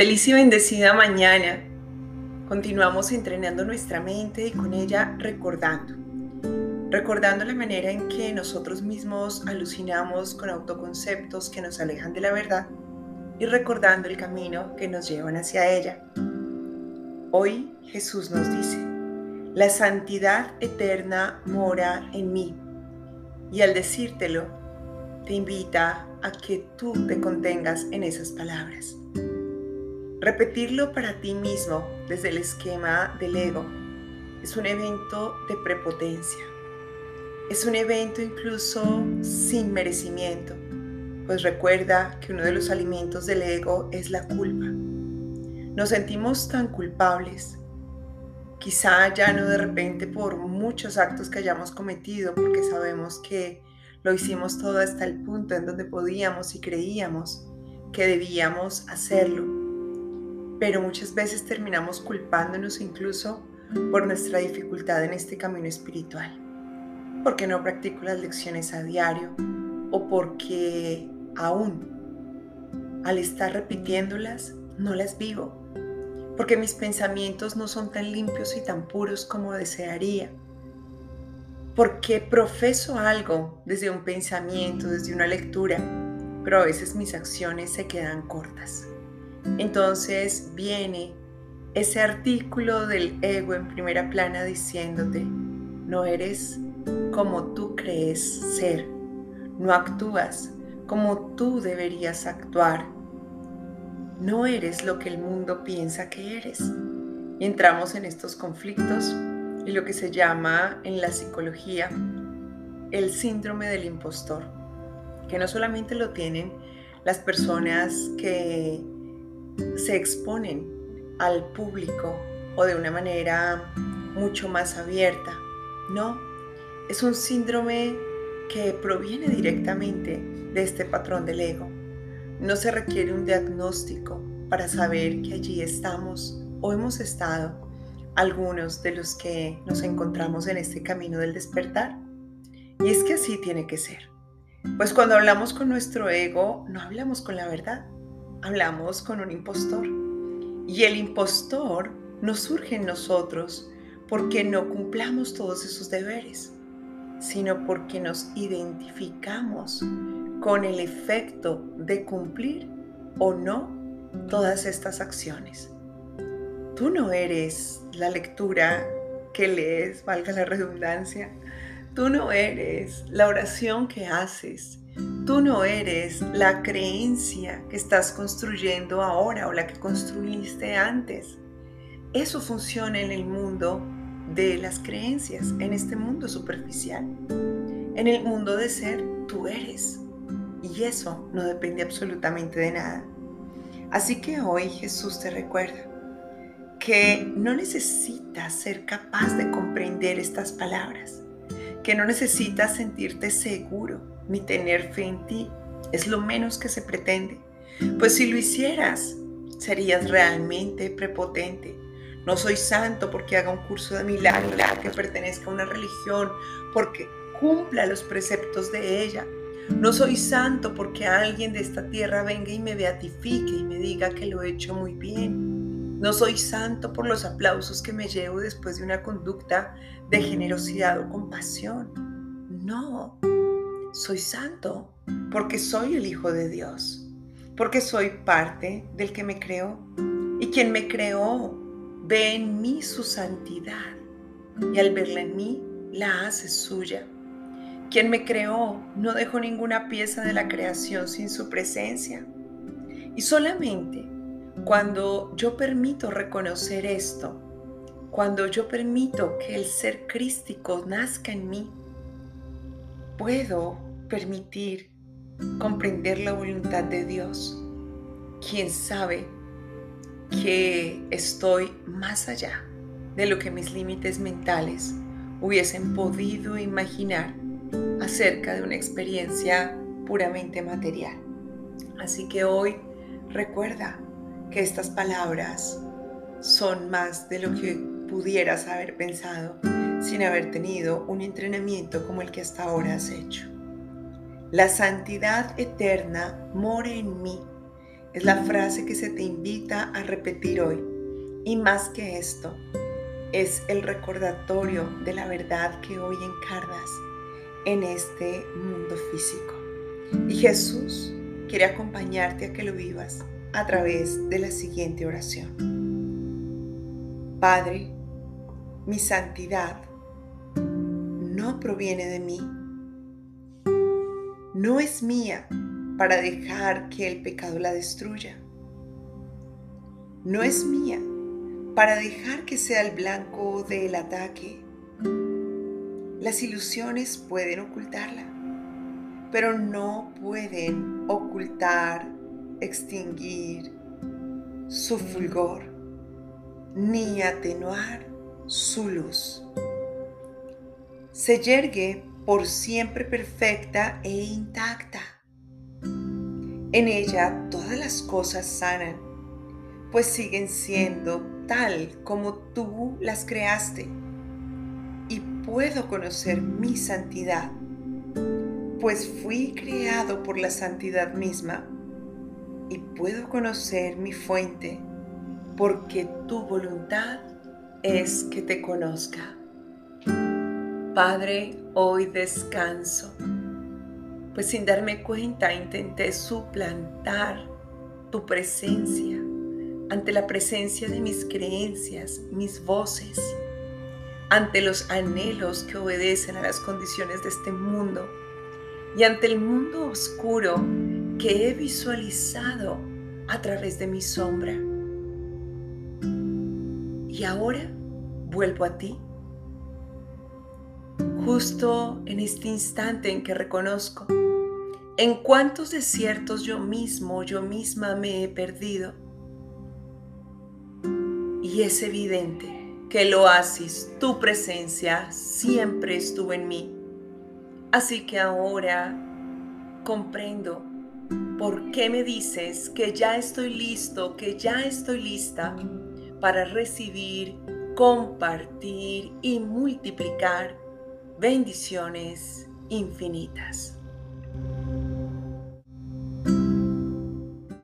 Feliz y bendecida mañana. Continuamos entrenando nuestra mente y con ella recordando. Recordando la manera en que nosotros mismos alucinamos con autoconceptos que nos alejan de la verdad y recordando el camino que nos llevan hacia ella. Hoy Jesús nos dice, la santidad eterna mora en mí. Y al decírtelo, te invita a que tú te contengas en esas palabras. Repetirlo para ti mismo desde el esquema del ego es un evento de prepotencia. Es un evento incluso sin merecimiento, pues recuerda que uno de los alimentos del ego es la culpa. Nos sentimos tan culpables, quizá ya no de repente por muchos actos que hayamos cometido, porque sabemos que lo hicimos todo hasta el punto en donde podíamos y creíamos que debíamos hacerlo pero muchas veces terminamos culpándonos incluso por nuestra dificultad en este camino espiritual, porque no practico las lecciones a diario o porque aún al estar repitiéndolas no las vivo, porque mis pensamientos no son tan limpios y tan puros como desearía, porque profeso algo desde un pensamiento, desde una lectura, pero a veces mis acciones se quedan cortas. Entonces viene ese artículo del ego en primera plana diciéndote, no eres como tú crees ser, no actúas como tú deberías actuar, no eres lo que el mundo piensa que eres. Entramos en estos conflictos y lo que se llama en la psicología el síndrome del impostor, que no solamente lo tienen las personas que se exponen al público o de una manera mucho más abierta. No, es un síndrome que proviene directamente de este patrón del ego. No se requiere un diagnóstico para saber que allí estamos o hemos estado algunos de los que nos encontramos en este camino del despertar. Y es que así tiene que ser. Pues cuando hablamos con nuestro ego, no hablamos con la verdad, hablamos con un impostor. Y el impostor no surge en nosotros porque no cumplamos todos esos deberes, sino porque nos identificamos con el efecto de cumplir o no todas estas acciones. Tú no eres la lectura que lees, valga la redundancia. Tú no eres la oración que haces. Tú no eres la creencia que estás construyendo ahora o la que construiste antes. Eso funciona en el mundo de las creencias, en este mundo superficial. En el mundo de ser, tú eres. Y eso no depende absolutamente de nada. Así que hoy Jesús te recuerda que no necesitas ser capaz de comprender estas palabras, que no necesitas sentirte seguro ni tener fe en ti. Es lo menos que se pretende. Pues si lo hicieras, serías realmente prepotente. No soy santo porque haga un curso de milagro, que pertenezca a una religión, porque cumpla los preceptos de ella. No soy santo porque alguien de esta tierra venga y me beatifique y me diga que lo he hecho muy bien. No soy santo por los aplausos que me llevo después de una conducta de generosidad o compasión. No, soy santo porque soy el Hijo de Dios, porque soy parte del que me creó. Y quien me creó ve en mí su santidad y al verla en mí la hace suya. Quien me creó no dejó ninguna pieza de la creación sin su presencia. Y solamente cuando yo permito reconocer esto, cuando yo permito que el ser crístico nazca en mí, puedo permitir comprender la voluntad de Dios, quien sabe que estoy más allá de lo que mis límites mentales hubiesen podido imaginar acerca de una experiencia puramente material. Así que hoy recuerda que estas palabras son más de lo que pudieras haber pensado sin haber tenido un entrenamiento como el que hasta ahora has hecho. La santidad eterna mora en mí es la frase que se te invita a repetir hoy. Y más que esto, es el recordatorio de la verdad que hoy encarnas en este mundo físico. Y Jesús quiere acompañarte a que lo vivas a través de la siguiente oración. Padre, mi santidad no proviene de mí. No es mía para dejar que el pecado la destruya. No es mía para dejar que sea el blanco del ataque. Las ilusiones pueden ocultarla, pero no pueden ocultar, extinguir su fulgor, ni atenuar su luz. Se yergue por siempre perfecta e intacta. En ella todas las cosas sanan, pues siguen siendo tal como tú las creaste. Y puedo conocer mi santidad, pues fui creado por la santidad misma. Y puedo conocer mi fuente, porque tu voluntad es que te conozca. Padre, hoy descanso, pues sin darme cuenta intenté suplantar tu presencia ante la presencia de mis creencias, mis voces, ante los anhelos que obedecen a las condiciones de este mundo y ante el mundo oscuro que he visualizado a través de mi sombra. Y ahora vuelvo a ti, justo en este instante en que reconozco en cuántos desiertos yo mismo, yo misma me he perdido y es evidente que el oasis, tu presencia, siempre estuvo en mí. Así que ahora comprendo por qué me dices que ya estoy listo, que ya estoy lista para recibir, compartir y multiplicar bendiciones infinitas.